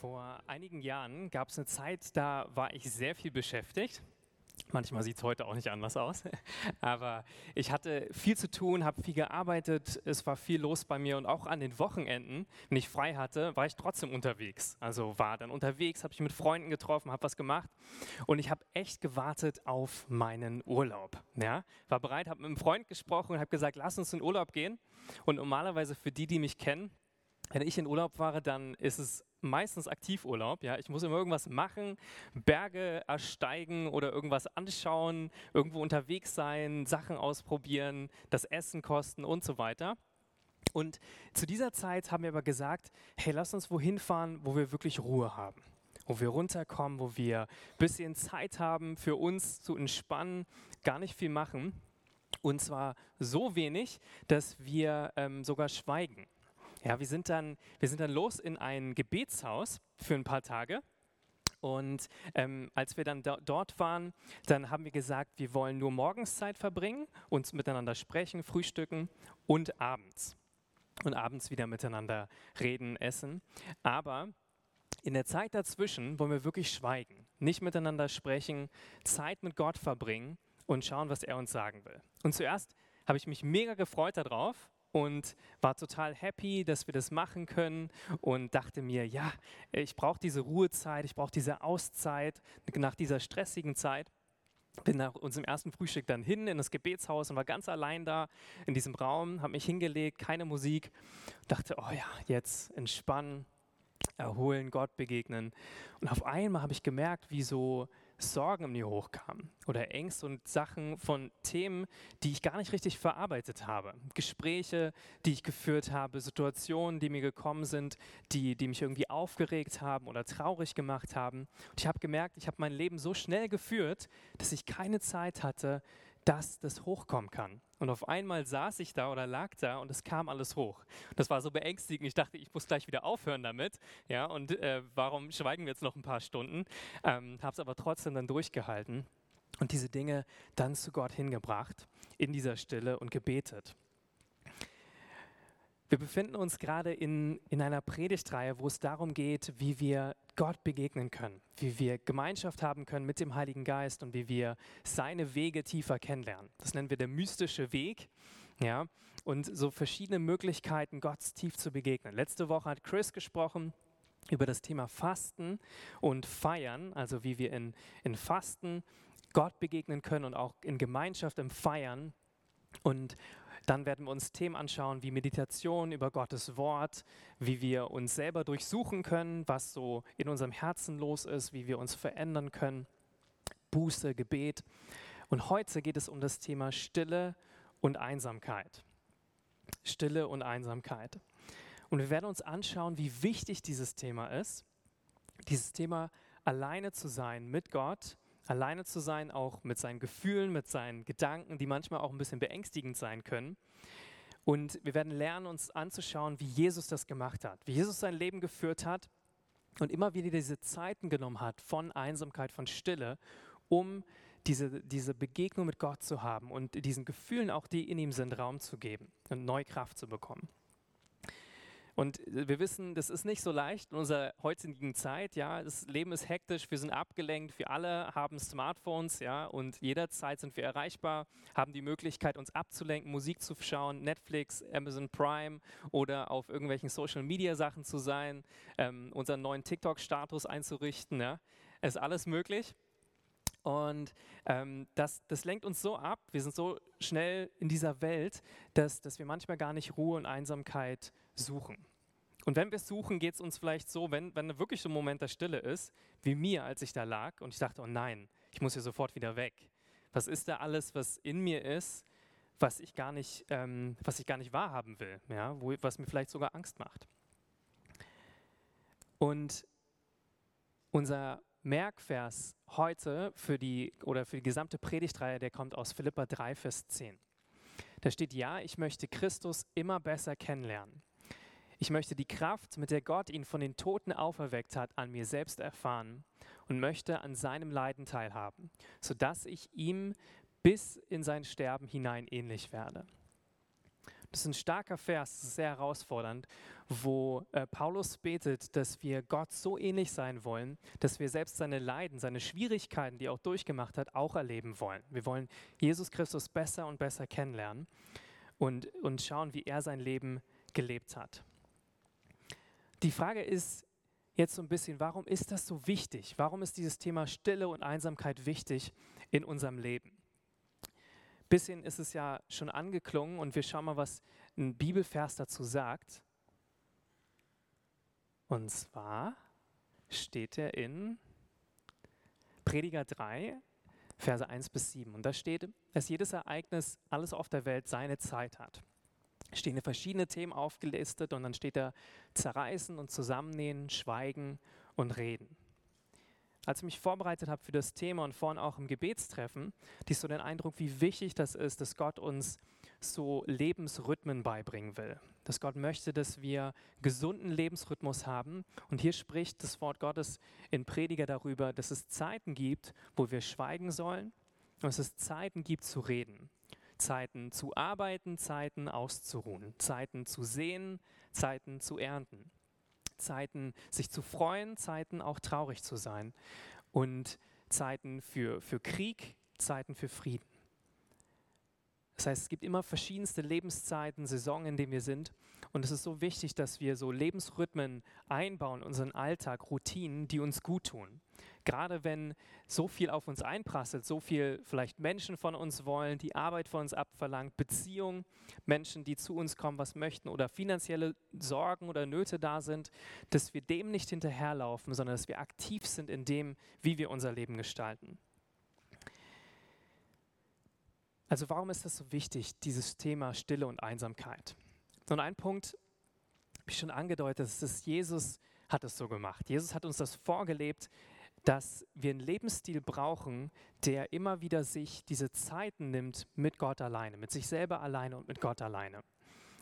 Vor einigen Jahren gab es eine Zeit, da war ich sehr viel beschäftigt. Manchmal sieht es heute auch nicht anders aus. Aber ich hatte viel zu tun, habe viel gearbeitet, es war viel los bei mir und auch an den Wochenenden, wenn ich frei hatte, war ich trotzdem unterwegs. Also war dann unterwegs, habe ich mit Freunden getroffen, habe was gemacht und ich habe echt gewartet auf meinen Urlaub. Ja? War bereit, habe mit einem Freund gesprochen und habe gesagt, lass uns in Urlaub gehen. Und normalerweise für die, die mich kennen, wenn ich in Urlaub fahre, dann ist es meistens Aktivurlaub. Ja? Ich muss immer irgendwas machen, Berge ersteigen oder irgendwas anschauen, irgendwo unterwegs sein, Sachen ausprobieren, das Essen kosten und so weiter. Und zu dieser Zeit haben wir aber gesagt, hey, lass uns wohin fahren, wo wir wirklich Ruhe haben, wo wir runterkommen, wo wir ein bisschen Zeit haben für uns zu entspannen, gar nicht viel machen. Und zwar so wenig, dass wir ähm, sogar schweigen. Ja, wir sind dann, wir sind dann los in ein Gebetshaus für ein paar Tage. Und ähm, als wir dann do dort waren, dann haben wir gesagt, wir wollen nur morgens Zeit verbringen, uns miteinander sprechen, frühstücken und abends. Und abends wieder miteinander reden, essen. Aber in der Zeit dazwischen wollen wir wirklich schweigen, nicht miteinander sprechen, Zeit mit Gott verbringen und schauen, was er uns sagen will. Und zuerst habe ich mich mega gefreut darauf, und war total happy, dass wir das machen können und dachte mir, ja, ich brauche diese Ruhezeit, ich brauche diese Auszeit nach dieser stressigen Zeit. Bin nach unserem ersten Frühstück dann hin in das Gebetshaus und war ganz allein da in diesem Raum, habe mich hingelegt, keine Musik, dachte, oh ja, jetzt entspannen, erholen, Gott begegnen. Und auf einmal habe ich gemerkt, wie so Sorgen in mir hochkamen oder Ängste und Sachen von Themen, die ich gar nicht richtig verarbeitet habe. Gespräche, die ich geführt habe, Situationen, die mir gekommen sind, die, die mich irgendwie aufgeregt haben oder traurig gemacht haben. Und ich habe gemerkt, ich habe mein Leben so schnell geführt, dass ich keine Zeit hatte, dass das hochkommen kann. Und auf einmal saß ich da oder lag da und es kam alles hoch. Das war so beängstigend. Ich dachte, ich muss gleich wieder aufhören damit. Ja, und äh, warum schweigen wir jetzt noch ein paar Stunden? Ähm, Habe es aber trotzdem dann durchgehalten und diese Dinge dann zu Gott hingebracht in dieser Stille und gebetet. Wir befinden uns gerade in, in einer Predigtreihe, wo es darum geht, wie wir Gott begegnen können, wie wir Gemeinschaft haben können mit dem Heiligen Geist und wie wir seine Wege tiefer kennenlernen. Das nennen wir der mystische Weg. Ja, und so verschiedene Möglichkeiten, Gott tief zu begegnen. Letzte Woche hat Chris gesprochen über das Thema Fasten und Feiern, also wie wir in, in Fasten Gott begegnen können und auch in Gemeinschaft im Feiern. Und dann werden wir uns Themen anschauen wie Meditation über Gottes Wort, wie wir uns selber durchsuchen können, was so in unserem Herzen los ist, wie wir uns verändern können. Buße, Gebet. Und heute geht es um das Thema Stille und Einsamkeit. Stille und Einsamkeit. Und wir werden uns anschauen, wie wichtig dieses Thema ist. Dieses Thema alleine zu sein mit Gott alleine zu sein, auch mit seinen Gefühlen, mit seinen Gedanken, die manchmal auch ein bisschen beängstigend sein können. Und wir werden lernen, uns anzuschauen, wie Jesus das gemacht hat, wie Jesus sein Leben geführt hat und immer wieder diese Zeiten genommen hat von Einsamkeit, von Stille, um diese, diese Begegnung mit Gott zu haben und diesen Gefühlen, auch die in ihm sind, Raum zu geben und neue Kraft zu bekommen. Und wir wissen, das ist nicht so leicht in unserer heutigen Zeit. Ja, das Leben ist hektisch, wir sind abgelenkt, wir alle haben Smartphones, ja, und jederzeit sind wir erreichbar, haben die Möglichkeit, uns abzulenken, Musik zu schauen, Netflix, Amazon Prime oder auf irgendwelchen Social Media Sachen zu sein, ähm, unseren neuen TikTok-Status einzurichten. Ja, ist alles möglich. Und ähm, das, das lenkt uns so ab, wir sind so schnell in dieser Welt, dass, dass wir manchmal gar nicht Ruhe und Einsamkeit suchen. Und wenn wir suchen, geht es uns vielleicht so, wenn, wenn wirklich so ein Moment der Stille ist, wie mir, als ich da lag und ich dachte, oh nein, ich muss hier sofort wieder weg. Was ist da alles, was in mir ist, was ich gar nicht, ähm, was ich gar nicht wahrhaben will, ja? Wo, was mir vielleicht sogar Angst macht. Und unser Merkvers heute für die oder für die gesamte Predigtreihe, der kommt aus Philippa 3, Vers 10. Da steht, ja, ich möchte Christus immer besser kennenlernen. Ich möchte die Kraft, mit der Gott ihn von den Toten auferweckt hat, an mir selbst erfahren und möchte an seinem Leiden teilhaben, sodass ich ihm bis in sein Sterben hinein ähnlich werde. Das ist ein starker Vers, sehr herausfordernd, wo äh, Paulus betet, dass wir Gott so ähnlich sein wollen, dass wir selbst seine Leiden, seine Schwierigkeiten, die er auch durchgemacht hat, auch erleben wollen. Wir wollen Jesus Christus besser und besser kennenlernen und, und schauen, wie er sein Leben gelebt hat. Die Frage ist jetzt so ein bisschen, warum ist das so wichtig? Warum ist dieses Thema Stille und Einsamkeit wichtig in unserem Leben? Bisschen ist es ja schon angeklungen und wir schauen mal, was ein Bibelvers dazu sagt. Und zwar steht er in Prediger 3, Verse 1 bis 7. Und da steht, dass jedes Ereignis, alles auf der Welt seine Zeit hat. Stehen verschiedene Themen aufgelistet und dann steht da zerreißen und zusammennähen, schweigen und reden. Als ich mich vorbereitet habe für das Thema und vorhin auch im Gebetstreffen, hatte ich so den Eindruck, wie wichtig das ist, dass Gott uns so Lebensrhythmen beibringen will. Dass Gott möchte, dass wir gesunden Lebensrhythmus haben. Und hier spricht das Wort Gottes in Prediger darüber, dass es Zeiten gibt, wo wir schweigen sollen und dass es Zeiten gibt zu reden. Zeiten zu arbeiten, Zeiten auszuruhen, Zeiten zu sehen, Zeiten zu ernten. Zeiten, sich zu freuen, Zeiten auch traurig zu sein und Zeiten für, für Krieg, Zeiten für Frieden. Das heißt, es gibt immer verschiedenste Lebenszeiten, Saisonen, in denen wir sind. Und es ist so wichtig, dass wir so Lebensrhythmen einbauen, unseren Alltag, Routinen, die uns gut tun. Gerade wenn so viel auf uns einprasselt, so viel vielleicht Menschen von uns wollen, die Arbeit von uns abverlangt, Beziehungen, Menschen, die zu uns kommen, was möchten oder finanzielle Sorgen oder Nöte da sind, dass wir dem nicht hinterherlaufen, sondern dass wir aktiv sind in dem, wie wir unser Leben gestalten. Also warum ist das so wichtig, dieses Thema Stille und Einsamkeit? Und ein Punkt ich schon angedeutet, ist, Jesus hat es so gemacht. Jesus hat uns das vorgelebt, dass wir einen Lebensstil brauchen, der immer wieder sich diese Zeiten nimmt mit Gott alleine, mit sich selber alleine und mit Gott alleine.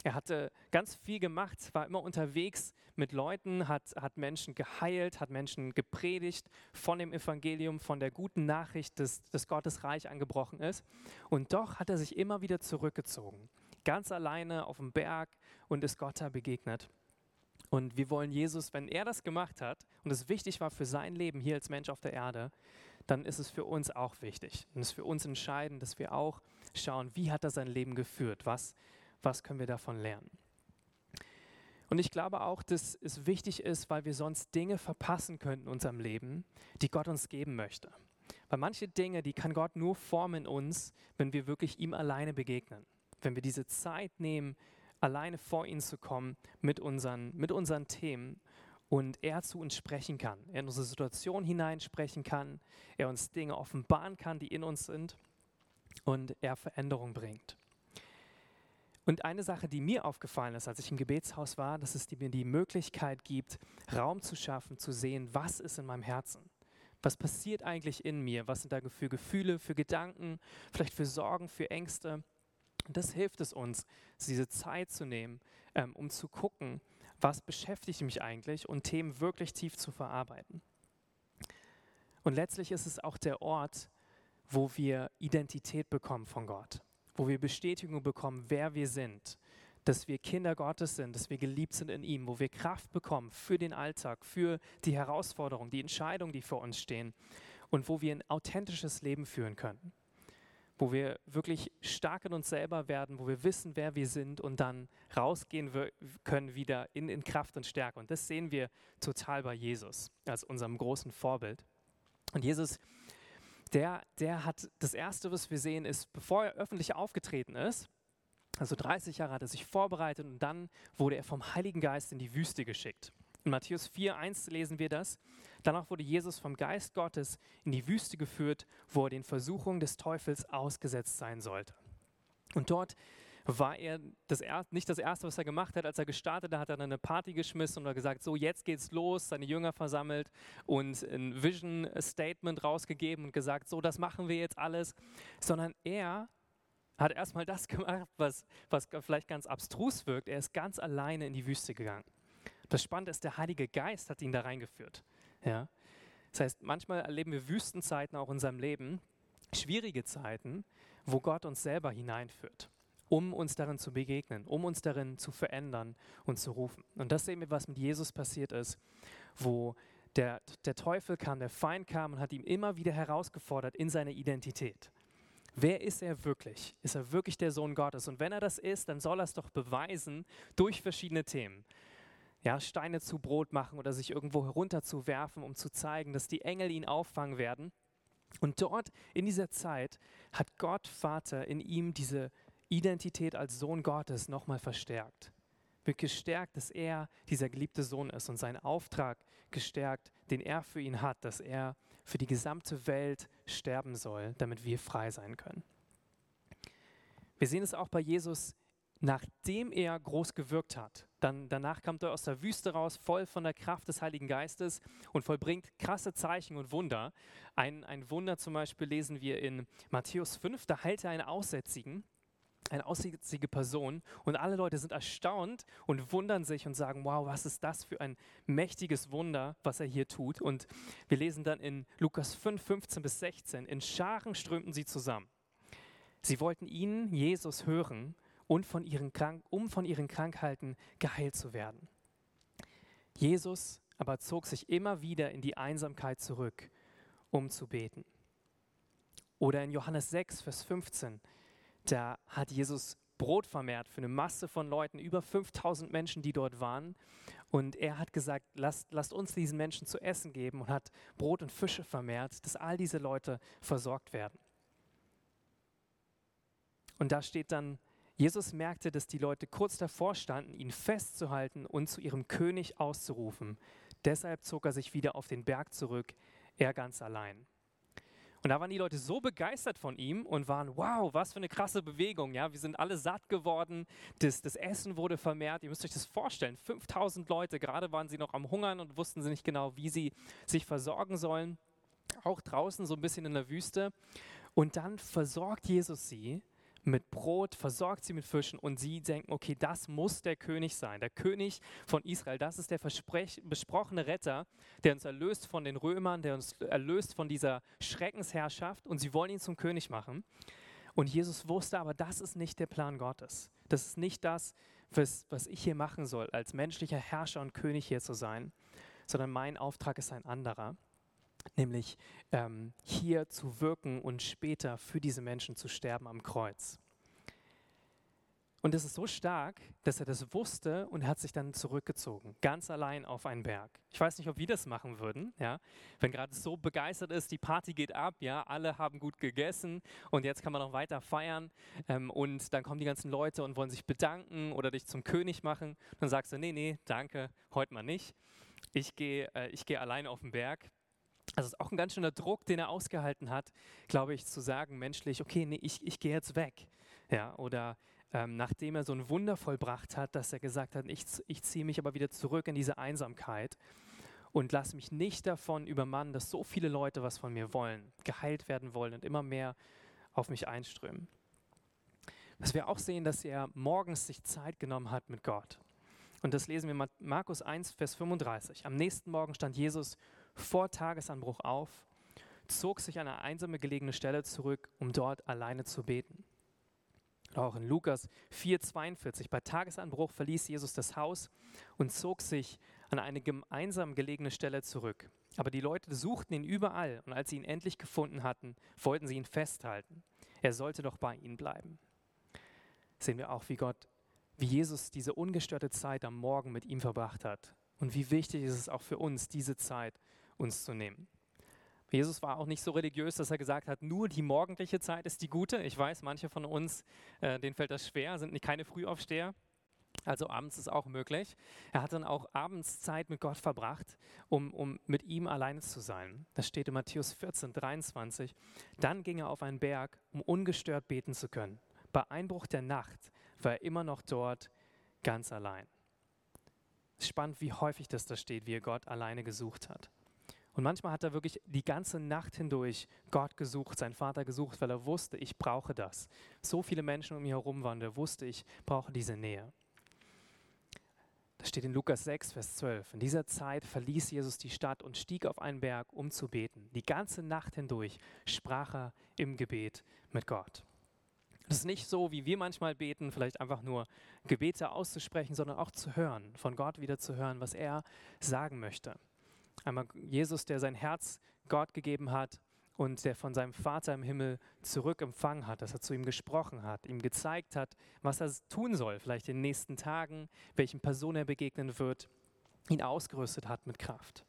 Er hatte ganz viel gemacht, war immer unterwegs mit Leuten, hat, hat Menschen geheilt, hat Menschen gepredigt von dem Evangelium, von der guten Nachricht, dass, dass Gottes Reich angebrochen ist. Und doch hat er sich immer wieder zurückgezogen ganz alleine auf dem Berg und ist Gott da begegnet. Und wir wollen Jesus, wenn er das gemacht hat und es wichtig war für sein Leben hier als Mensch auf der Erde, dann ist es für uns auch wichtig. Und es ist für uns entscheidend, dass wir auch schauen, wie hat er sein Leben geführt? Was, was können wir davon lernen? Und ich glaube auch, dass es wichtig ist, weil wir sonst Dinge verpassen könnten in unserem Leben, die Gott uns geben möchte. Weil manche Dinge, die kann Gott nur formen in uns, wenn wir wirklich ihm alleine begegnen wenn wir diese Zeit nehmen, alleine vor ihn zu kommen mit unseren, mit unseren Themen und er zu uns sprechen kann, er in unsere Situation hineinsprechen kann, er uns Dinge offenbaren kann, die in uns sind und er Veränderung bringt. Und eine Sache, die mir aufgefallen ist, als ich im Gebetshaus war, dass es mir die Möglichkeit gibt, Raum zu schaffen, zu sehen, was ist in meinem Herzen. Was passiert eigentlich in mir? Was sind da für Gefühle, für Gedanken, vielleicht für Sorgen, für Ängste? Und das hilft es uns, diese Zeit zu nehmen, ähm, um zu gucken, was beschäftigt mich eigentlich und Themen wirklich tief zu verarbeiten. Und letztlich ist es auch der Ort, wo wir Identität bekommen von Gott, wo wir Bestätigung bekommen, wer wir sind, dass wir Kinder Gottes sind, dass wir geliebt sind in ihm, wo wir Kraft bekommen für den Alltag, für die Herausforderungen, die Entscheidungen, die vor uns stehen und wo wir ein authentisches Leben führen können wo wir wirklich stark in uns selber werden, wo wir wissen, wer wir sind und dann rausgehen können wieder in, in Kraft und Stärke. Und das sehen wir total bei Jesus als unserem großen Vorbild. Und Jesus, der, der hat das Erste, was wir sehen, ist, bevor er öffentlich aufgetreten ist, also 30 Jahre hat er sich vorbereitet und dann wurde er vom Heiligen Geist in die Wüste geschickt. In Matthäus 4,1 lesen wir das. Danach wurde Jesus vom Geist Gottes in die Wüste geführt, wo er den Versuchungen des Teufels ausgesetzt sein sollte. Und dort war er das er, nicht das Erste, was er gemacht hat. Als er gestartet hat, hat er eine Party geschmissen und gesagt, so jetzt geht's los, seine Jünger versammelt und ein Vision Statement rausgegeben und gesagt, so das machen wir jetzt alles. Sondern er hat erstmal das gemacht, was, was vielleicht ganz abstrus wirkt. Er ist ganz alleine in die Wüste gegangen. Das Spannende ist, der Heilige Geist hat ihn da reingeführt. Ja? Das heißt, manchmal erleben wir Wüstenzeiten auch in unserem Leben, schwierige Zeiten, wo Gott uns selber hineinführt. um uns darin zu begegnen, um uns darin zu verändern und zu rufen. Und das sehen wir, was mit Jesus passiert ist, wo der, der Teufel kam, der Feind kam und hat ihm immer wieder herausgefordert in seiner Identität. Wer ist er wirklich? Ist er wirklich der Sohn Gottes? Und wenn er das ist, dann soll er es doch beweisen durch verschiedene Themen. Ja, Steine zu Brot machen oder sich irgendwo herunterzuwerfen, um zu zeigen, dass die Engel ihn auffangen werden. Und dort in dieser Zeit hat Gott Vater in ihm diese Identität als Sohn Gottes nochmal verstärkt. Wird gestärkt, dass er dieser geliebte Sohn ist und seinen Auftrag gestärkt, den er für ihn hat, dass er für die gesamte Welt sterben soll, damit wir frei sein können. Wir sehen es auch bei Jesus, nachdem er groß gewirkt hat. Dann, danach kommt er aus der Wüste raus, voll von der Kraft des Heiligen Geistes und vollbringt krasse Zeichen und Wunder. Ein, ein Wunder zum Beispiel lesen wir in Matthäus 5, da heilt er einen Aussätzigen eine aussätzige Person und alle Leute sind erstaunt und wundern sich und sagen, wow, was ist das für ein mächtiges Wunder, was er hier tut. Und wir lesen dann in Lukas 5, 15 bis 16, in Scharen strömten sie zusammen. Sie wollten ihn, Jesus, hören und von ihren Krank um von ihren Krankheiten geheilt zu werden. Jesus aber zog sich immer wieder in die Einsamkeit zurück, um zu beten. Oder in Johannes 6, Vers 15, da hat Jesus Brot vermehrt für eine Masse von Leuten, über 5000 Menschen, die dort waren. Und er hat gesagt, lasst, lasst uns diesen Menschen zu essen geben und hat Brot und Fische vermehrt, dass all diese Leute versorgt werden. Und da steht dann, Jesus merkte, dass die Leute kurz davor standen, ihn festzuhalten und zu ihrem König auszurufen. Deshalb zog er sich wieder auf den Berg zurück, er ganz allein. Und da waren die Leute so begeistert von ihm und waren, wow, was für eine krasse Bewegung. Ja, wir sind alle satt geworden, das, das Essen wurde vermehrt. Ihr müsst euch das vorstellen, 5000 Leute, gerade waren sie noch am Hungern und wussten sie nicht genau, wie sie sich versorgen sollen. Auch draußen so ein bisschen in der Wüste. Und dann versorgt Jesus sie mit Brot, versorgt sie mit Fischen und sie denken, okay, das muss der König sein, der König von Israel. Das ist der besprochene Retter, der uns erlöst von den Römern, der uns erlöst von dieser Schreckensherrschaft und sie wollen ihn zum König machen. Und Jesus wusste aber, das ist nicht der Plan Gottes. Das ist nicht das, was, was ich hier machen soll, als menschlicher Herrscher und König hier zu sein, sondern mein Auftrag ist ein anderer nämlich ähm, hier zu wirken und später für diese Menschen zu sterben am Kreuz. Und es ist so stark, dass er das wusste und hat sich dann zurückgezogen, ganz allein auf einen Berg. Ich weiß nicht, ob wir das machen würden, ja, wenn gerade so begeistert ist, die Party geht ab, ja, alle haben gut gegessen und jetzt kann man noch weiter feiern ähm, und dann kommen die ganzen Leute und wollen sich bedanken oder dich zum König machen. Dann sagst du, nee, nee, danke, heute mal nicht. Ich gehe äh, geh allein auf den Berg also es ist auch ein ganz schöner Druck, den er ausgehalten hat, glaube ich, zu sagen menschlich, okay, nee, ich, ich gehe jetzt weg. Ja, oder ähm, nachdem er so ein Wunder vollbracht hat, dass er gesagt hat, ich, ich ziehe mich aber wieder zurück in diese Einsamkeit und lasse mich nicht davon übermannen, dass so viele Leute was von mir wollen, geheilt werden wollen und immer mehr auf mich einströmen. Was wir auch sehen, dass er morgens sich Zeit genommen hat mit Gott. Und das lesen wir in Markus 1, Vers 35. Am nächsten Morgen stand Jesus vor Tagesanbruch auf, zog sich an eine einsame gelegene Stelle zurück, um dort alleine zu beten. Auch in Lukas 4,42. Bei Tagesanbruch verließ Jesus das Haus und zog sich an eine einsam gelegene Stelle zurück. Aber die Leute suchten ihn überall und als sie ihn endlich gefunden hatten, wollten sie ihn festhalten. Er sollte doch bei ihnen bleiben. Sehen wir auch, wie Gott, wie Jesus diese ungestörte Zeit am Morgen mit ihm verbracht hat. Und wie wichtig ist es auch für uns, diese Zeit uns zu nehmen. Jesus war auch nicht so religiös, dass er gesagt hat, nur die morgendliche Zeit ist die gute. Ich weiß, manche von uns, äh, denen fällt das schwer, sind nicht keine Frühaufsteher. Also abends ist auch möglich. Er hat dann auch abends Zeit mit Gott verbracht, um, um mit ihm alleine zu sein. Das steht in Matthäus 14, 23. Dann ging er auf einen Berg, um ungestört beten zu können. Bei Einbruch der Nacht war er immer noch dort, ganz allein. Spannend, wie häufig das da steht, wie er Gott alleine gesucht hat. Und manchmal hat er wirklich die ganze Nacht hindurch Gott gesucht, seinen Vater gesucht, weil er wusste, ich brauche das. So viele Menschen um mich herum waren, der wusste, ich brauche diese Nähe. Das steht in Lukas 6, Vers 12. In dieser Zeit verließ Jesus die Stadt und stieg auf einen Berg, um zu beten. Die ganze Nacht hindurch sprach er im Gebet mit Gott. Das ist nicht so, wie wir manchmal beten, vielleicht einfach nur Gebete auszusprechen, sondern auch zu hören, von Gott wieder zu hören, was er sagen möchte. Einmal Jesus, der sein Herz Gott gegeben hat und der von seinem Vater im Himmel zurück empfangen hat, dass er zu ihm gesprochen hat, ihm gezeigt hat, was er tun soll, vielleicht in den nächsten Tagen, welchen Personen er begegnen wird, ihn ausgerüstet hat mit Kraft.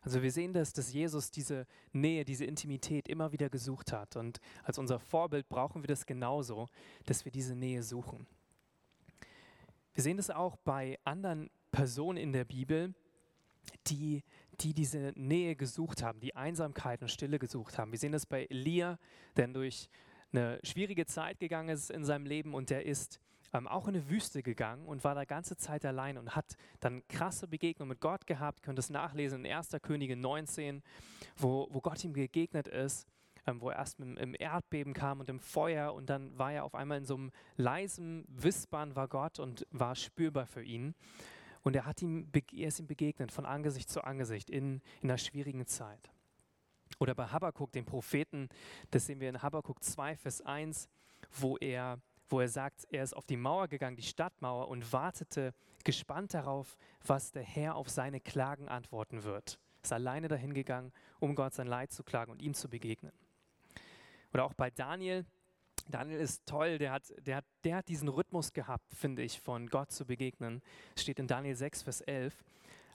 Also wir sehen das, dass Jesus diese Nähe, diese Intimität immer wieder gesucht hat. Und als unser Vorbild brauchen wir das genauso, dass wir diese Nähe suchen. Wir sehen das auch bei anderen Personen in der Bibel, die, die diese Nähe gesucht haben, die Einsamkeit und Stille gesucht haben. Wir sehen das bei Elia, der durch eine schwierige Zeit gegangen ist in seinem Leben und der ist ähm, auch in eine Wüste gegangen und war da ganze Zeit allein und hat dann krasse Begegnungen mit Gott gehabt. Ihr könnt es nachlesen in 1. Könige 19, wo, wo Gott ihm begegnet ist, ähm, wo er erst mit, im Erdbeben kam und im Feuer und dann war er auf einmal in so einem leisen Wispern war Gott und war spürbar für ihn. Und er, hat ihm, er ist ihm begegnet von Angesicht zu Angesicht in, in einer schwierigen Zeit. Oder bei Habakkuk, dem Propheten, das sehen wir in Habakkuk 2, Vers 1, wo er wo er sagt, er ist auf die Mauer gegangen, die Stadtmauer, und wartete gespannt darauf, was der Herr auf seine Klagen antworten wird. Ist alleine dahin gegangen, um Gott sein Leid zu klagen und ihm zu begegnen. Oder auch bei Daniel. Daniel ist toll, der hat, der der hat diesen Rhythmus gehabt, finde ich, von Gott zu begegnen. Es steht in Daniel 6, Vers 11.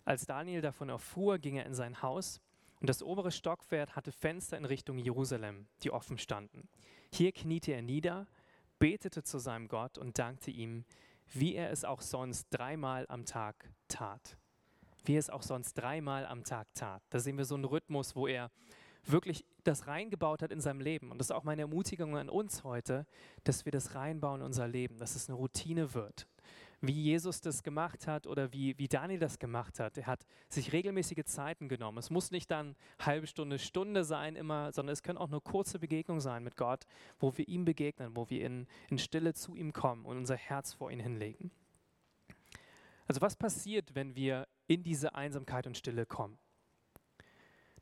Als Daniel davon erfuhr, ging er in sein Haus und das obere Stockwerk hatte Fenster in Richtung Jerusalem, die offen standen. Hier kniete er nieder betete zu seinem Gott und dankte ihm, wie er es auch sonst dreimal am Tag tat. Wie er es auch sonst dreimal am Tag tat. Da sehen wir so einen Rhythmus, wo er wirklich das reingebaut hat in seinem Leben. Und das ist auch meine Ermutigung an uns heute, dass wir das reinbauen in unser Leben, dass es eine Routine wird wie Jesus das gemacht hat oder wie, wie Daniel das gemacht hat. Er hat sich regelmäßige Zeiten genommen. Es muss nicht dann halbe Stunde, Stunde sein immer, sondern es können auch nur kurze Begegnungen sein mit Gott, wo wir ihm begegnen, wo wir in, in Stille zu ihm kommen und unser Herz vor ihn hinlegen. Also was passiert, wenn wir in diese Einsamkeit und Stille kommen?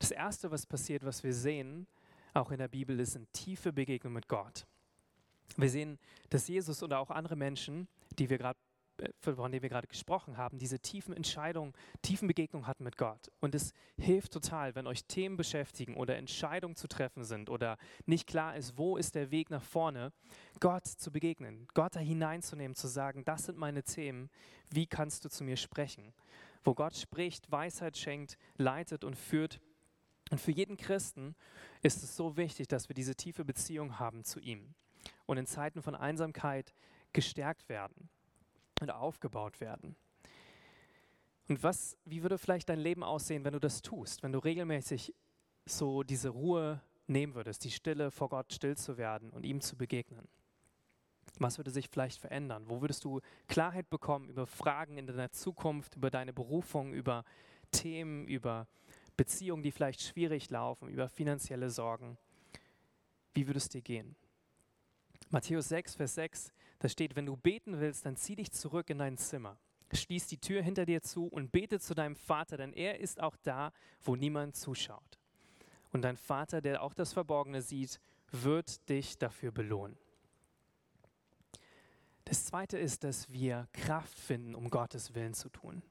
Das Erste, was passiert, was wir sehen, auch in der Bibel, ist eine tiefe Begegnung mit Gott. Wir sehen, dass Jesus oder auch andere Menschen, die wir gerade äh, von dem wir gerade gesprochen haben, diese tiefen Entscheidungen, tiefen Begegnungen hatten mit Gott. Und es hilft total, wenn euch Themen beschäftigen oder Entscheidungen zu treffen sind oder nicht klar ist, wo ist der Weg nach vorne, Gott zu begegnen, Gott da hineinzunehmen, zu sagen, das sind meine Themen, wie kannst du zu mir sprechen? Wo Gott spricht, Weisheit schenkt, leitet und führt. Und für jeden Christen ist es so wichtig, dass wir diese tiefe Beziehung haben zu ihm und in Zeiten von Einsamkeit gestärkt werden und aufgebaut werden. Und was, wie würde vielleicht dein Leben aussehen, wenn du das tust, wenn du regelmäßig so diese Ruhe nehmen würdest, die Stille vor Gott still zu werden und ihm zu begegnen? Was würde sich vielleicht verändern? Wo würdest du Klarheit bekommen über Fragen in deiner Zukunft, über deine Berufung, über Themen, über Beziehungen, die vielleicht schwierig laufen, über finanzielle Sorgen? Wie würde es dir gehen? Matthäus 6, Vers 6 da steht, wenn du beten willst, dann zieh dich zurück in dein Zimmer. Schließ die Tür hinter dir zu und bete zu deinem Vater, denn er ist auch da, wo niemand zuschaut. Und dein Vater, der auch das Verborgene sieht, wird dich dafür belohnen. Das Zweite ist, dass wir Kraft finden, um Gottes Willen zu tun.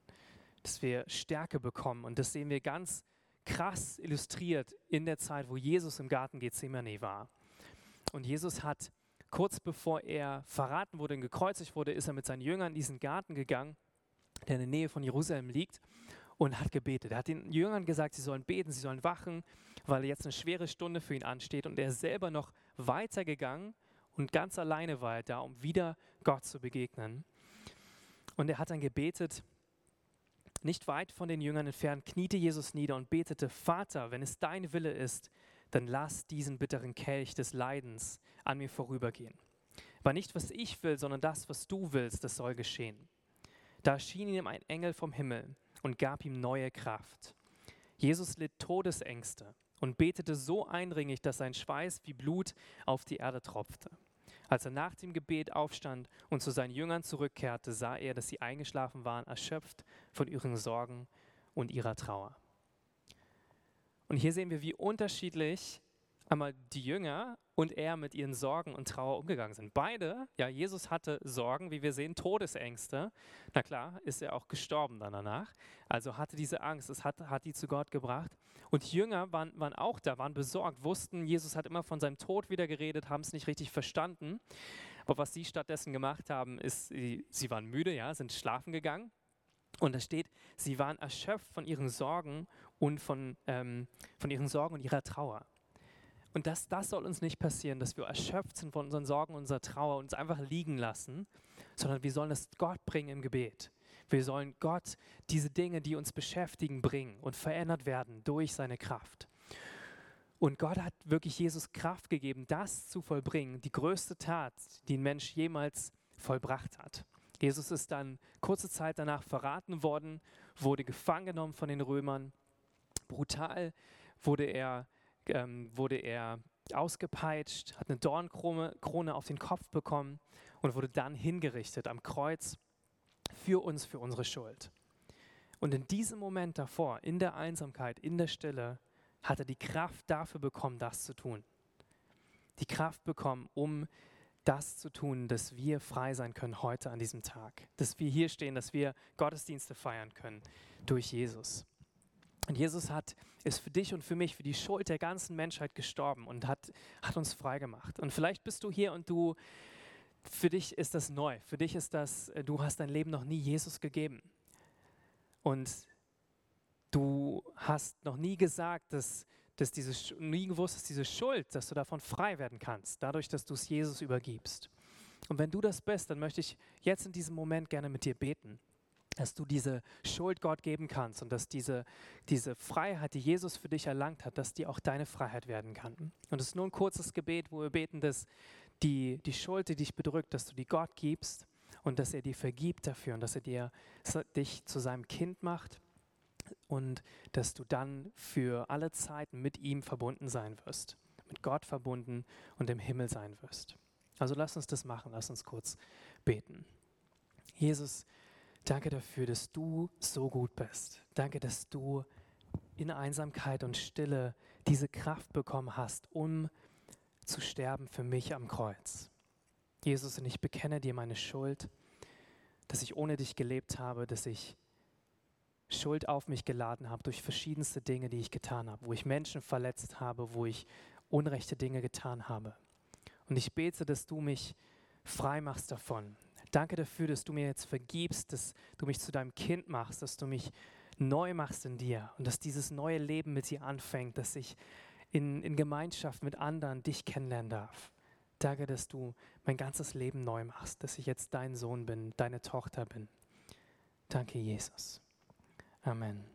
Dass wir Stärke bekommen. Und das sehen wir ganz krass illustriert in der Zeit, wo Jesus im Garten Gethsemane war. Und Jesus hat kurz bevor er verraten wurde und gekreuzigt wurde, ist er mit seinen Jüngern in diesen Garten gegangen, der in der Nähe von Jerusalem liegt, und hat gebetet. Er hat den Jüngern gesagt, sie sollen beten, sie sollen wachen, weil jetzt eine schwere Stunde für ihn ansteht. Und er ist selber noch weitergegangen und ganz alleine war er da, um wieder Gott zu begegnen. Und er hat dann gebetet, nicht weit von den Jüngern entfernt, kniete Jesus nieder und betete, Vater, wenn es dein Wille ist, dann lass diesen bitteren Kelch des Leidens an mir vorübergehen. War nicht, was ich will, sondern das, was du willst, das soll geschehen. Da erschien ihm ein Engel vom Himmel und gab ihm neue Kraft. Jesus litt Todesängste und betete so eindringlich, dass sein Schweiß wie Blut auf die Erde tropfte. Als er nach dem Gebet aufstand und zu seinen Jüngern zurückkehrte, sah er, dass sie eingeschlafen waren, erschöpft von ihren Sorgen und ihrer Trauer. Und hier sehen wir, wie unterschiedlich einmal die Jünger und er mit ihren Sorgen und Trauer umgegangen sind. Beide, ja, Jesus hatte Sorgen, wie wir sehen, Todesängste. Na klar, ist er auch gestorben dann danach. Also hatte diese Angst, es hat, hat die zu Gott gebracht. Und Jünger waren, waren auch da, waren besorgt, wussten, Jesus hat immer von seinem Tod wieder geredet, haben es nicht richtig verstanden. Aber was sie stattdessen gemacht haben, ist, sie, sie waren müde, ja, sind schlafen gegangen. Und da steht, sie waren erschöpft von ihren Sorgen und von, ähm, von ihren Sorgen und ihrer Trauer. Und das, das soll uns nicht passieren, dass wir erschöpft sind von unseren Sorgen, unserer Trauer und uns einfach liegen lassen, sondern wir sollen es Gott bringen im Gebet. Wir sollen Gott diese Dinge, die uns beschäftigen, bringen und verändert werden durch seine Kraft. Und Gott hat wirklich Jesus Kraft gegeben, das zu vollbringen, die größte Tat, die ein Mensch jemals vollbracht hat. Jesus ist dann kurze Zeit danach verraten worden, wurde gefangen genommen von den Römern. Brutal wurde er ähm, wurde er ausgepeitscht, hat eine Dornkrone Krone auf den Kopf bekommen und wurde dann hingerichtet am Kreuz für uns, für unsere Schuld. Und in diesem Moment davor, in der Einsamkeit, in der Stille, hat er die Kraft dafür bekommen, das zu tun. Die Kraft bekommen, um das zu tun, dass wir frei sein können heute an diesem Tag. Dass wir hier stehen, dass wir Gottesdienste feiern können durch Jesus. Und Jesus hat, ist für dich und für mich, für die Schuld der ganzen Menschheit gestorben und hat, hat uns frei gemacht. Und vielleicht bist du hier und du, für dich ist das neu. Für dich ist das, äh, du hast dein Leben noch nie Jesus gegeben. Und du hast noch nie gesagt, dass, dass diese, nie gewusst, dass diese Schuld, dass du davon frei werden kannst, dadurch, dass du es Jesus übergibst. Und wenn du das bist, dann möchte ich jetzt in diesem Moment gerne mit dir beten dass du diese Schuld Gott geben kannst und dass diese, diese Freiheit, die Jesus für dich erlangt hat, dass die auch deine Freiheit werden kann. Und es ist nur ein kurzes Gebet, wo wir beten, dass die, die Schuld, die dich bedrückt, dass du die Gott gibst und dass er dir vergibt dafür und dass er dir, dich zu seinem Kind macht und dass du dann für alle Zeiten mit ihm verbunden sein wirst, mit Gott verbunden und im Himmel sein wirst. Also lass uns das machen, lass uns kurz beten. Jesus, Danke dafür, dass du so gut bist. Danke, dass du in Einsamkeit und Stille diese Kraft bekommen hast, um zu sterben für mich am Kreuz. Jesus, und ich bekenne dir meine Schuld, dass ich ohne dich gelebt habe, dass ich Schuld auf mich geladen habe durch verschiedenste Dinge, die ich getan habe, wo ich Menschen verletzt habe, wo ich unrechte Dinge getan habe. Und ich bete, dass du mich frei machst davon, Danke dafür, dass du mir jetzt vergibst, dass du mich zu deinem Kind machst, dass du mich neu machst in dir und dass dieses neue Leben mit dir anfängt, dass ich in, in Gemeinschaft mit anderen dich kennenlernen darf. Danke, dass du mein ganzes Leben neu machst, dass ich jetzt dein Sohn bin, deine Tochter bin. Danke, Jesus. Amen.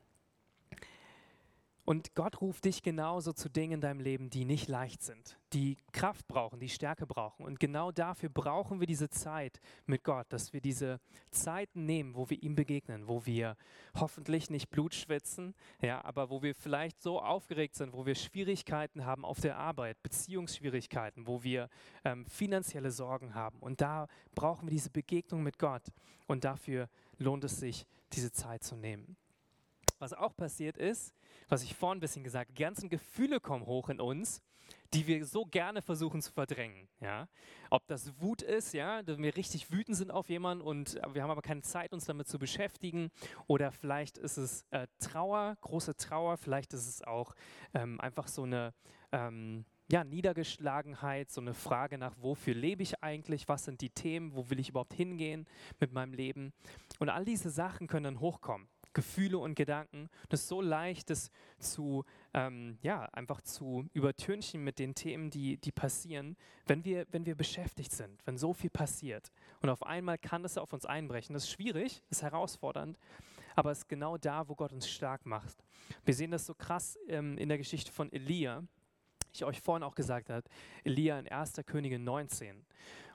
Und Gott ruft dich genauso zu Dingen in deinem Leben, die nicht leicht sind, die Kraft brauchen, die Stärke brauchen. Und genau dafür brauchen wir diese Zeit mit Gott, dass wir diese Zeiten nehmen, wo wir ihm begegnen, wo wir hoffentlich nicht Blut schwitzen, ja, aber wo wir vielleicht so aufgeregt sind, wo wir Schwierigkeiten haben auf der Arbeit, Beziehungsschwierigkeiten, wo wir ähm, finanzielle Sorgen haben. Und da brauchen wir diese Begegnung mit Gott. Und dafür lohnt es sich, diese Zeit zu nehmen. Was auch passiert ist, was ich vorhin ein bisschen gesagt die ganzen Gefühle kommen hoch in uns, die wir so gerne versuchen zu verdrängen. Ja? Ob das Wut ist, ja, dass wir richtig wütend sind auf jemanden und wir haben aber keine Zeit, uns damit zu beschäftigen. Oder vielleicht ist es äh, Trauer, große Trauer, vielleicht ist es auch ähm, einfach so eine ähm, ja, Niedergeschlagenheit, so eine Frage nach, wofür lebe ich eigentlich, was sind die Themen, wo will ich überhaupt hingehen mit meinem Leben. Und all diese Sachen können dann hochkommen. Gefühle und Gedanken. Das ist so leicht, das zu, ähm, ja, einfach zu übertünchen mit den Themen, die, die passieren, wenn wir, wenn wir beschäftigt sind, wenn so viel passiert. Und auf einmal kann das auf uns einbrechen. Das ist schwierig, das ist herausfordernd, aber es ist genau da, wo Gott uns stark macht. Wir sehen das so krass ähm, in der Geschichte von Elia ich euch vorhin auch gesagt habe, Elia in 1. Könige 19.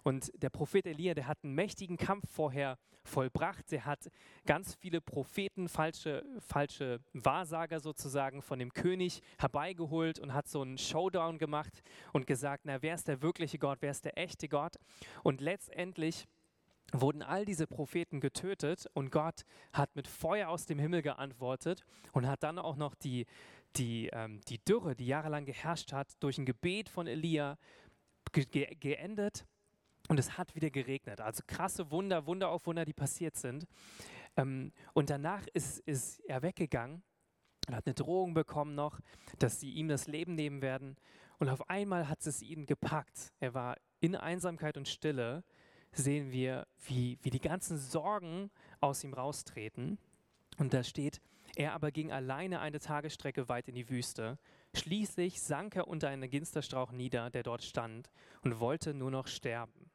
Und der Prophet Elia, der hat einen mächtigen Kampf vorher vollbracht. Der hat ganz viele Propheten, falsche, falsche Wahrsager sozusagen von dem König herbeigeholt und hat so einen Showdown gemacht und gesagt, na, wer ist der wirkliche Gott, wer ist der echte Gott? Und letztendlich wurden all diese Propheten getötet und Gott hat mit Feuer aus dem Himmel geantwortet und hat dann auch noch die, die, ähm, die Dürre, die jahrelang geherrscht hat, durch ein Gebet von Elia ge geendet und es hat wieder geregnet. Also krasse Wunder, Wunder auf Wunder, die passiert sind. Ähm, und danach ist, ist er weggegangen und hat eine Drohung bekommen noch, dass sie ihm das Leben nehmen werden. Und auf einmal hat es ihn gepackt. Er war in Einsamkeit und Stille, sehen wir, wie, wie die ganzen Sorgen aus ihm raustreten. Und da steht, er aber ging alleine eine Tagesstrecke weit in die Wüste. Schließlich sank er unter einen Ginsterstrauch nieder, der dort stand, und wollte nur noch sterben.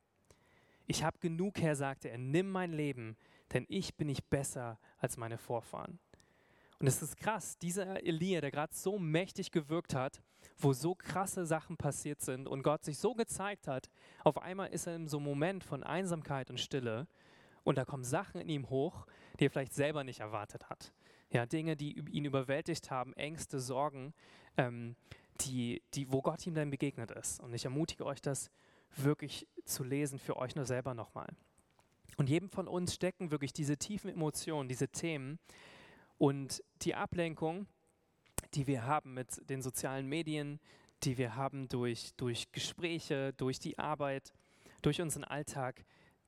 Ich habe genug, Herr, sagte er, nimm mein Leben, denn ich bin nicht besser als meine Vorfahren. Und es ist krass, dieser Elia, der gerade so mächtig gewirkt hat, wo so krasse Sachen passiert sind und Gott sich so gezeigt hat, auf einmal ist er in so einem Moment von Einsamkeit und Stille und da kommen Sachen in ihm hoch, die er vielleicht selber nicht erwartet hat. Ja, Dinge, die ihn überwältigt haben, Ängste, Sorgen, ähm, die, die, wo Gott ihm dann begegnet ist. Und ich ermutige euch, das wirklich zu lesen für euch nur selber nochmal. Und jedem von uns stecken wirklich diese tiefen Emotionen, diese Themen und die Ablenkung, die wir haben mit den sozialen Medien, die wir haben durch, durch Gespräche, durch die Arbeit, durch unseren Alltag,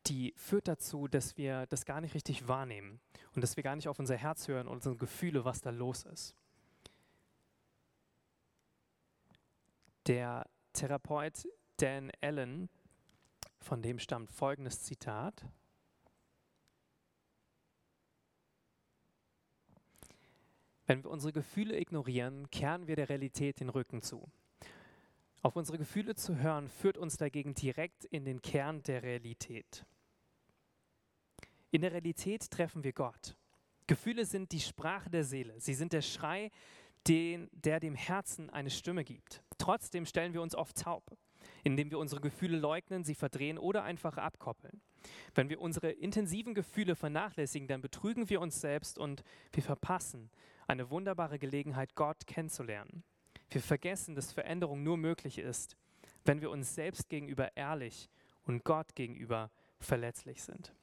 die führt dazu, dass wir das gar nicht richtig wahrnehmen und dass wir gar nicht auf unser Herz hören und unsere Gefühle, was da los ist. Der Therapeut Dan Allen, von dem stammt folgendes Zitat. Wenn wir unsere Gefühle ignorieren, kehren wir der Realität den Rücken zu. Auf unsere Gefühle zu hören, führt uns dagegen direkt in den Kern der Realität. In der Realität treffen wir Gott. Gefühle sind die Sprache der Seele. Sie sind der Schrei, den, der dem Herzen eine Stimme gibt. Trotzdem stellen wir uns oft taub, indem wir unsere Gefühle leugnen, sie verdrehen oder einfach abkoppeln. Wenn wir unsere intensiven Gefühle vernachlässigen, dann betrügen wir uns selbst und wir verpassen eine wunderbare Gelegenheit, Gott kennenzulernen. Wir vergessen, dass Veränderung nur möglich ist, wenn wir uns selbst gegenüber ehrlich und Gott gegenüber verletzlich sind.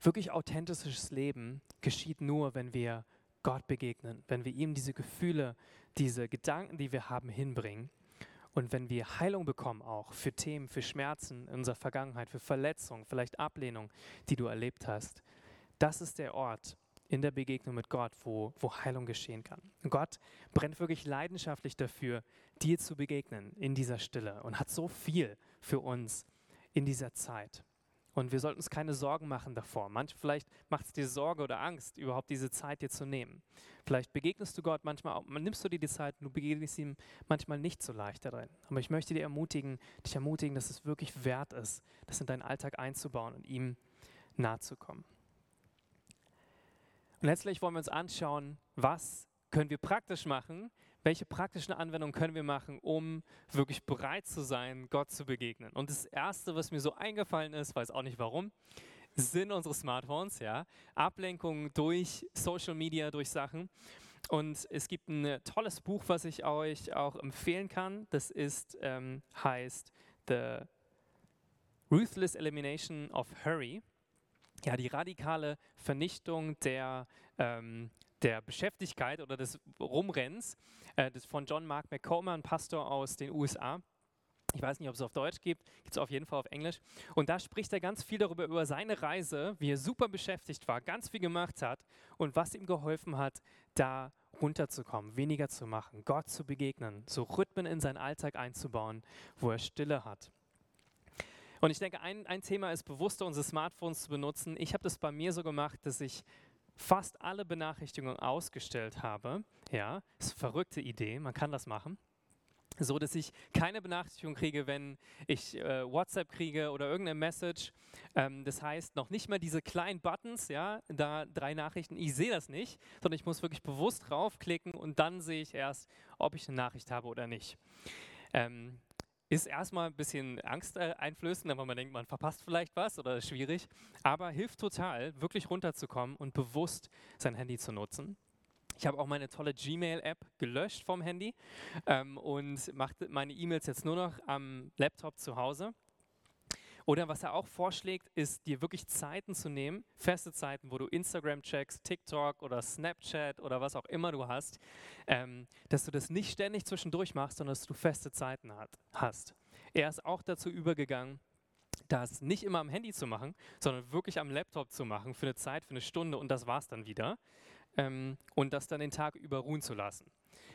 Wirklich authentisches Leben geschieht nur, wenn wir Gott begegnen, wenn wir ihm diese Gefühle, diese Gedanken, die wir haben, hinbringen. Und wenn wir Heilung bekommen auch für Themen, für Schmerzen in unserer Vergangenheit, für Verletzungen, vielleicht Ablehnung, die du erlebt hast, das ist der Ort, in der Begegnung mit Gott, wo, wo Heilung geschehen kann. Und Gott brennt wirklich leidenschaftlich dafür, dir zu begegnen in dieser Stille und hat so viel für uns in dieser Zeit. Und wir sollten uns keine Sorgen machen davor. Manch, vielleicht macht es dir Sorge oder Angst, überhaupt diese Zeit dir zu nehmen. Vielleicht begegnest du Gott manchmal, auch, nimmst du dir die Zeit und du begegnest ihm manchmal nicht so leicht darin. Aber ich möchte dir ermutigen, dich ermutigen, dass es wirklich wert ist, das in deinen Alltag einzubauen und ihm nahe zu kommen. Und letztlich wollen wir uns anschauen, was können wir praktisch machen, welche praktischen Anwendungen können wir machen, um wirklich bereit zu sein, Gott zu begegnen. Und das Erste, was mir so eingefallen ist, weiß auch nicht warum, sind unsere Smartphones, ja, Ablenkung durch Social Media, durch Sachen. Und es gibt ein tolles Buch, was ich euch auch empfehlen kann. Das ist, ähm, heißt The Ruthless Elimination of Hurry ja, die radikale Vernichtung der, ähm, der Beschäftigkeit oder des Rumrennens äh, das von John Mark McCormack, ein Pastor aus den USA. Ich weiß nicht, ob es auf Deutsch gibt, gibt es auf jeden Fall auf Englisch. Und da spricht er ganz viel darüber, über seine Reise, wie er super beschäftigt war, ganz viel gemacht hat und was ihm geholfen hat, da runterzukommen, weniger zu machen, Gott zu begegnen, so Rhythmen in seinen Alltag einzubauen, wo er Stille hat. Und ich denke, ein, ein Thema ist bewusster, unsere Smartphones zu benutzen. Ich habe das bei mir so gemacht, dass ich fast alle Benachrichtigungen ausgestellt habe. Ja, ist eine verrückte Idee, man kann das machen. So dass ich keine Benachrichtigung kriege, wenn ich äh, WhatsApp kriege oder irgendeine Message. Ähm, das heißt, noch nicht mal diese kleinen Buttons, ja, da drei Nachrichten, ich sehe das nicht, sondern ich muss wirklich bewusst draufklicken und dann sehe ich erst, ob ich eine Nachricht habe oder nicht. Ähm, ist erstmal ein bisschen angsteinflößend, weil man denkt, man verpasst vielleicht was oder ist schwierig. Aber hilft total, wirklich runterzukommen und bewusst sein Handy zu nutzen. Ich habe auch meine tolle Gmail-App gelöscht vom Handy ähm, und mache meine E-Mails jetzt nur noch am Laptop zu Hause. Oder was er auch vorschlägt, ist dir wirklich Zeiten zu nehmen, feste Zeiten, wo du Instagram checkst, TikTok oder Snapchat oder was auch immer du hast, ähm, dass du das nicht ständig zwischendurch machst, sondern dass du feste Zeiten hat, hast. er ist auch dazu übergegangen, das nicht immer am Handy zu machen, sondern wirklich am Laptop zu machen für eine Zeit, für eine Stunde und das war es dann wieder. Ähm, und das dann den Tag über ruhen zu lassen.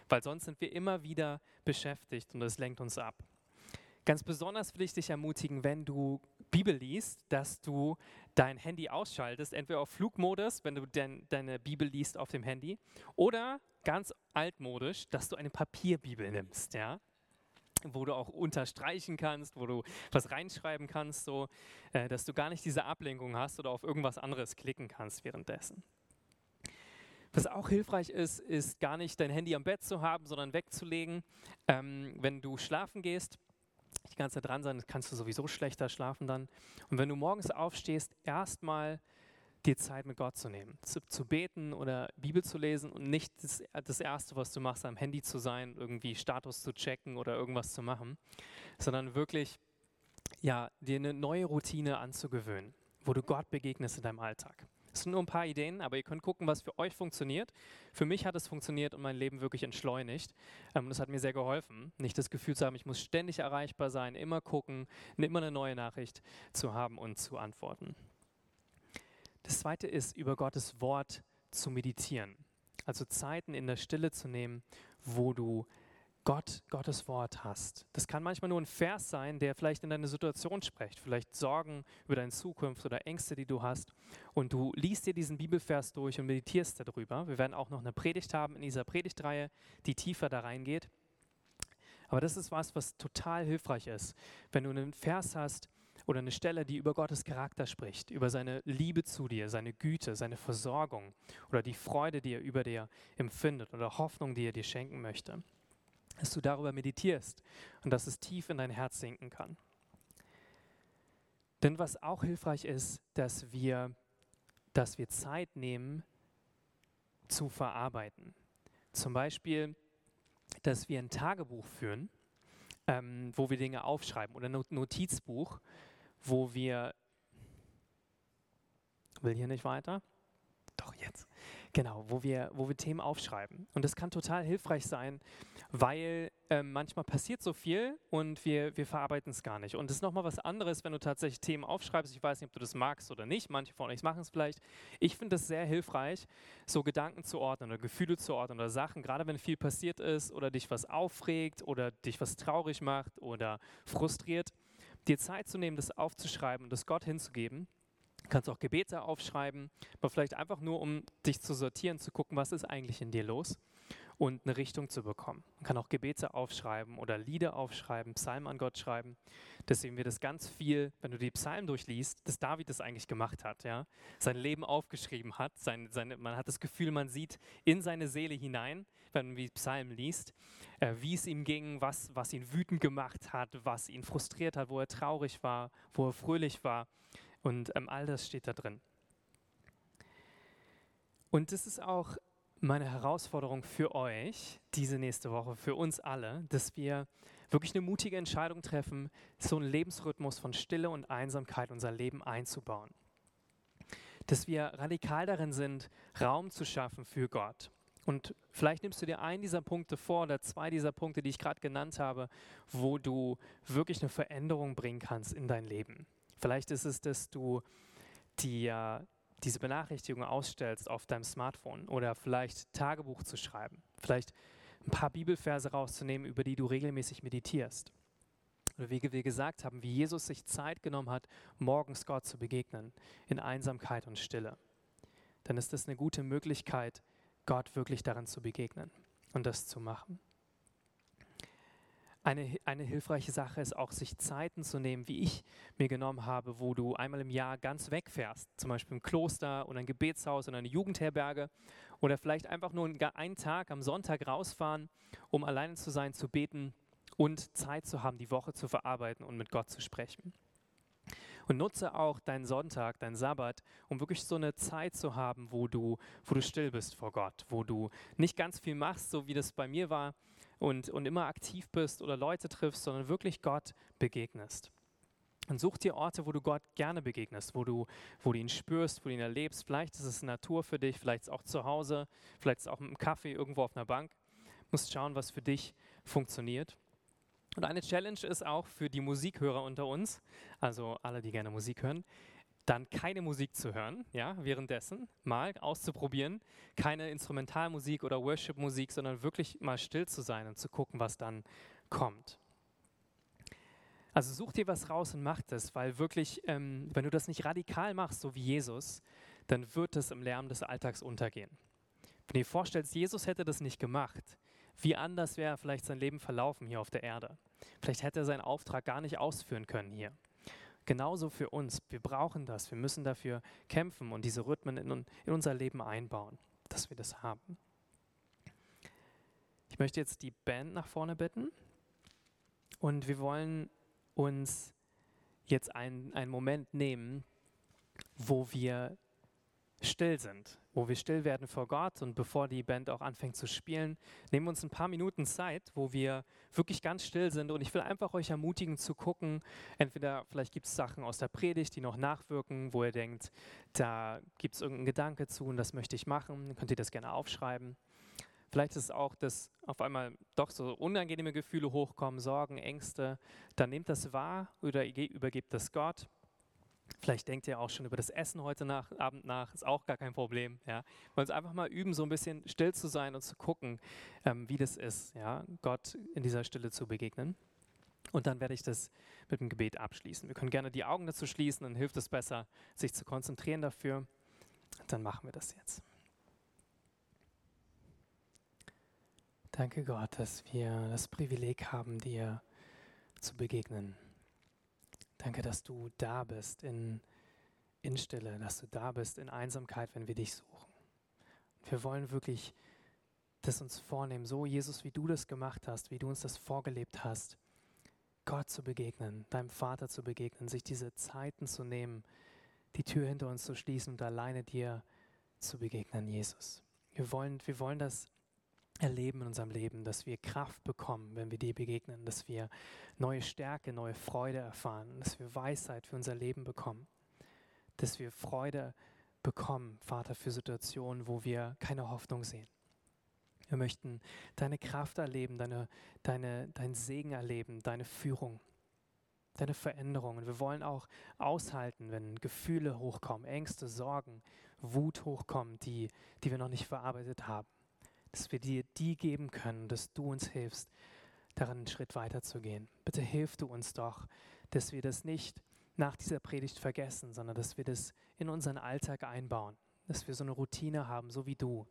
Weil sonst sind wir immer wieder beschäftigt und das lenkt uns ab. Ganz besonders will ich dich ermutigen, wenn du Bibel liest, dass du dein Handy ausschaltest, entweder auf Flugmodus, wenn du de deine Bibel liest auf dem Handy, oder ganz altmodisch, dass du eine Papierbibel nimmst, ja, wo du auch unterstreichen kannst, wo du was reinschreiben kannst, so, äh, dass du gar nicht diese Ablenkung hast oder auf irgendwas anderes klicken kannst währenddessen. Was auch hilfreich ist, ist gar nicht dein Handy am Bett zu haben, sondern wegzulegen. Ähm, wenn du schlafen gehst, die ganze Zeit dran sein, kannst du sowieso schlechter schlafen dann. Und wenn du morgens aufstehst, erstmal dir Zeit mit Gott zu nehmen, zu, zu, beten oder Bibel zu lesen und nicht das, das, Erste, was du machst, am Handy zu sein, irgendwie Status zu checken oder irgendwas zu machen, sondern wirklich ja, dir eine neue Routine anzugewöhnen, wo du Gott begegnest in deinem Alltag. Das sind nur ein paar Ideen, aber ihr könnt gucken, was für euch funktioniert. Für mich hat es funktioniert und mein Leben wirklich entschleunigt. Ähm, das hat mir sehr geholfen, nicht das Gefühl zu haben, ich muss ständig erreichbar sein, immer gucken, immer eine neue Nachricht zu haben und zu antworten. Das zweite ist, über Gottes Wort zu meditieren. Also Zeiten in der Stille zu nehmen, wo du Gott, Gottes Wort hast. Das kann manchmal nur ein Vers sein, der vielleicht in deine Situation spricht, vielleicht Sorgen über deine Zukunft oder Ängste, die du hast. Und du liest dir diesen Bibelvers durch und meditierst darüber. Wir werden auch noch eine Predigt haben in dieser Predigtreihe, die tiefer da reingeht. Aber das ist was, was total hilfreich ist. Wenn du einen Vers hast, oder eine Stelle, die über Gottes Charakter spricht, über seine Liebe zu dir, seine Güte, seine Versorgung oder die Freude, die er über dir empfindet oder Hoffnung, die er dir schenken möchte. Dass du darüber meditierst und dass es tief in dein Herz sinken kann. Denn was auch hilfreich ist, dass wir, dass wir Zeit nehmen zu verarbeiten. Zum Beispiel, dass wir ein Tagebuch führen, ähm, wo wir Dinge aufschreiben oder ein Notizbuch, wo wir, will hier nicht weiter? Doch, jetzt. Genau, wo wir, wo wir Themen aufschreiben. Und das kann total hilfreich sein, weil äh, manchmal passiert so viel und wir, wir verarbeiten es gar nicht. Und es ist nochmal was anderes, wenn du tatsächlich Themen aufschreibst. Ich weiß nicht, ob du das magst oder nicht. Manche von euch machen es vielleicht. Ich finde es sehr hilfreich, so Gedanken zu ordnen oder Gefühle zu ordnen oder Sachen, gerade wenn viel passiert ist oder dich was aufregt oder dich was traurig macht oder frustriert dir Zeit zu nehmen, das aufzuschreiben und das Gott hinzugeben. Kannst auch Gebete aufschreiben, aber vielleicht einfach nur, um dich zu sortieren, zu gucken, was ist eigentlich in dir los und eine Richtung zu bekommen. Man kann auch Gebete aufschreiben oder Lieder aufschreiben, Psalmen an Gott schreiben. Das sehen wir das ganz viel, wenn du die Psalmen durchliest, dass David das eigentlich gemacht hat, ja, sein Leben aufgeschrieben hat. Sein, seine, man hat das Gefühl, man sieht in seine Seele hinein, wenn man die Psalmen liest äh, wie es ihm ging, was, was ihn wütend gemacht hat, was ihn frustriert hat, wo er traurig war, wo er fröhlich war. Und ähm, all das steht da drin. Und das ist auch meine Herausforderung für euch diese nächste Woche, für uns alle, dass wir wirklich eine mutige Entscheidung treffen, so einen Lebensrhythmus von Stille und Einsamkeit in unser Leben einzubauen. Dass wir radikal darin sind, Raum zu schaffen für Gott und vielleicht nimmst du dir einen dieser Punkte vor oder zwei dieser Punkte, die ich gerade genannt habe, wo du wirklich eine Veränderung bringen kannst in dein Leben. Vielleicht ist es, dass du die, diese Benachrichtigung ausstellst auf deinem Smartphone oder vielleicht Tagebuch zu schreiben. Vielleicht ein paar Bibelverse rauszunehmen, über die du regelmäßig meditierst. Oder wie wir gesagt haben, wie Jesus sich Zeit genommen hat, morgens Gott zu begegnen, in Einsamkeit und Stille. Dann ist das eine gute Möglichkeit, Gott wirklich daran zu begegnen und das zu machen. Eine, eine hilfreiche Sache ist auch, sich Zeiten zu nehmen, wie ich mir genommen habe, wo du einmal im Jahr ganz wegfährst, zum Beispiel im Kloster oder ein Gebetshaus oder eine Jugendherberge oder vielleicht einfach nur einen Tag am Sonntag rausfahren, um alleine zu sein, zu beten und Zeit zu haben, die Woche zu verarbeiten und mit Gott zu sprechen. Und nutze auch deinen Sonntag, deinen Sabbat, um wirklich so eine Zeit zu haben, wo du, wo du still bist vor Gott, wo du nicht ganz viel machst, so wie das bei mir war, und, und immer aktiv bist oder Leute triffst, sondern wirklich Gott begegnest. Und such dir Orte, wo du Gott gerne begegnest, wo du, wo du ihn spürst, wo du ihn erlebst. Vielleicht ist es Natur für dich, vielleicht ist es auch zu Hause, vielleicht ist es auch im Kaffee irgendwo auf einer Bank. Du musst schauen, was für dich funktioniert. Und eine Challenge ist auch für die Musikhörer unter uns, also alle, die gerne Musik hören, dann keine Musik zu hören, ja, währenddessen mal auszuprobieren, keine Instrumentalmusik oder Worship-Musik, sondern wirklich mal still zu sein und zu gucken, was dann kommt. Also such dir was raus und mach das, weil wirklich, ähm, wenn du das nicht radikal machst, so wie Jesus, dann wird es im Lärm des Alltags untergehen. Wenn du dir vorstellst, Jesus hätte das nicht gemacht, wie anders wäre vielleicht sein Leben verlaufen hier auf der Erde. Vielleicht hätte er seinen Auftrag gar nicht ausführen können hier. Genauso für uns. Wir brauchen das. Wir müssen dafür kämpfen und diese Rhythmen in, in unser Leben einbauen, dass wir das haben. Ich möchte jetzt die Band nach vorne bitten und wir wollen uns jetzt einen, einen Moment nehmen, wo wir still sind, wo wir still werden vor Gott und bevor die Band auch anfängt zu spielen, nehmen wir uns ein paar Minuten Zeit, wo wir wirklich ganz still sind und ich will einfach euch ermutigen zu gucken, entweder vielleicht gibt es Sachen aus der Predigt, die noch nachwirken, wo ihr denkt, da gibt es irgendeinen Gedanke zu und das möchte ich machen, dann könnt ihr das gerne aufschreiben. Vielleicht ist es auch, dass auf einmal doch so unangenehme Gefühle hochkommen, Sorgen, Ängste. Dann nehmt das wahr oder übergebt das Gott. Vielleicht denkt ihr auch schon über das Essen heute nach, Abend nach, ist auch gar kein Problem. Ja. Wir uns einfach mal üben, so ein bisschen still zu sein und zu gucken, ähm, wie das ist, ja, Gott in dieser Stille zu begegnen. Und dann werde ich das mit dem Gebet abschließen. Wir können gerne die Augen dazu schließen, dann hilft es besser, sich zu konzentrieren dafür. Dann machen wir das jetzt. Danke Gott, dass wir das Privileg haben, dir zu begegnen. Danke, dass du da bist in, in Stille, dass du da bist in Einsamkeit, wenn wir dich suchen. Und wir wollen wirklich das uns vornehmen, so Jesus, wie du das gemacht hast, wie du uns das vorgelebt hast, Gott zu begegnen, deinem Vater zu begegnen, sich diese Zeiten zu nehmen, die Tür hinter uns zu schließen und alleine dir zu begegnen, Jesus. Wir wollen, wir wollen das erleben in unserem Leben, dass wir Kraft bekommen, wenn wir dir begegnen, dass wir neue Stärke, neue Freude erfahren, dass wir Weisheit für unser Leben bekommen, dass wir Freude bekommen, Vater, für Situationen, wo wir keine Hoffnung sehen. Wir möchten deine Kraft erleben, deine, deine, dein Segen erleben, deine Führung, deine Veränderungen. Wir wollen auch aushalten, wenn Gefühle hochkommen, Ängste, Sorgen, Wut hochkommen, die, die wir noch nicht verarbeitet haben dass wir dir die geben können, dass du uns hilfst, daran einen Schritt weiter zu gehen. Bitte hilf du uns doch, dass wir das nicht nach dieser Predigt vergessen, sondern dass wir das in unseren Alltag einbauen, dass wir so eine Routine haben, so wie du.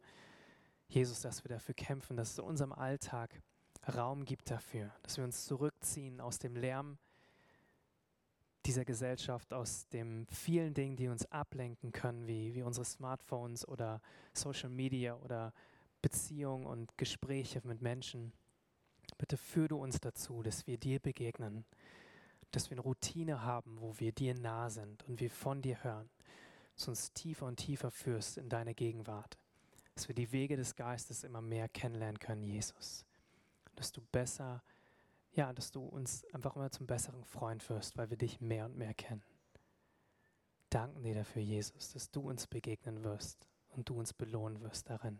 Jesus, dass wir dafür kämpfen, dass es in unserem Alltag Raum gibt dafür, dass wir uns zurückziehen aus dem Lärm dieser Gesellschaft, aus den vielen Dingen, die uns ablenken können, wie, wie unsere Smartphones oder Social Media oder Beziehung und Gespräche mit Menschen. Bitte führe du uns dazu, dass wir dir begegnen, dass wir eine Routine haben, wo wir dir nah sind und wir von dir hören, dass du uns tiefer und tiefer führst in deine Gegenwart, dass wir die Wege des Geistes immer mehr kennenlernen können, Jesus. Dass du besser, ja, dass du uns einfach immer zum besseren Freund wirst, weil wir dich mehr und mehr kennen. Danken dir dafür, Jesus, dass du uns begegnen wirst und du uns belohnen wirst darin.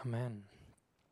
Amen.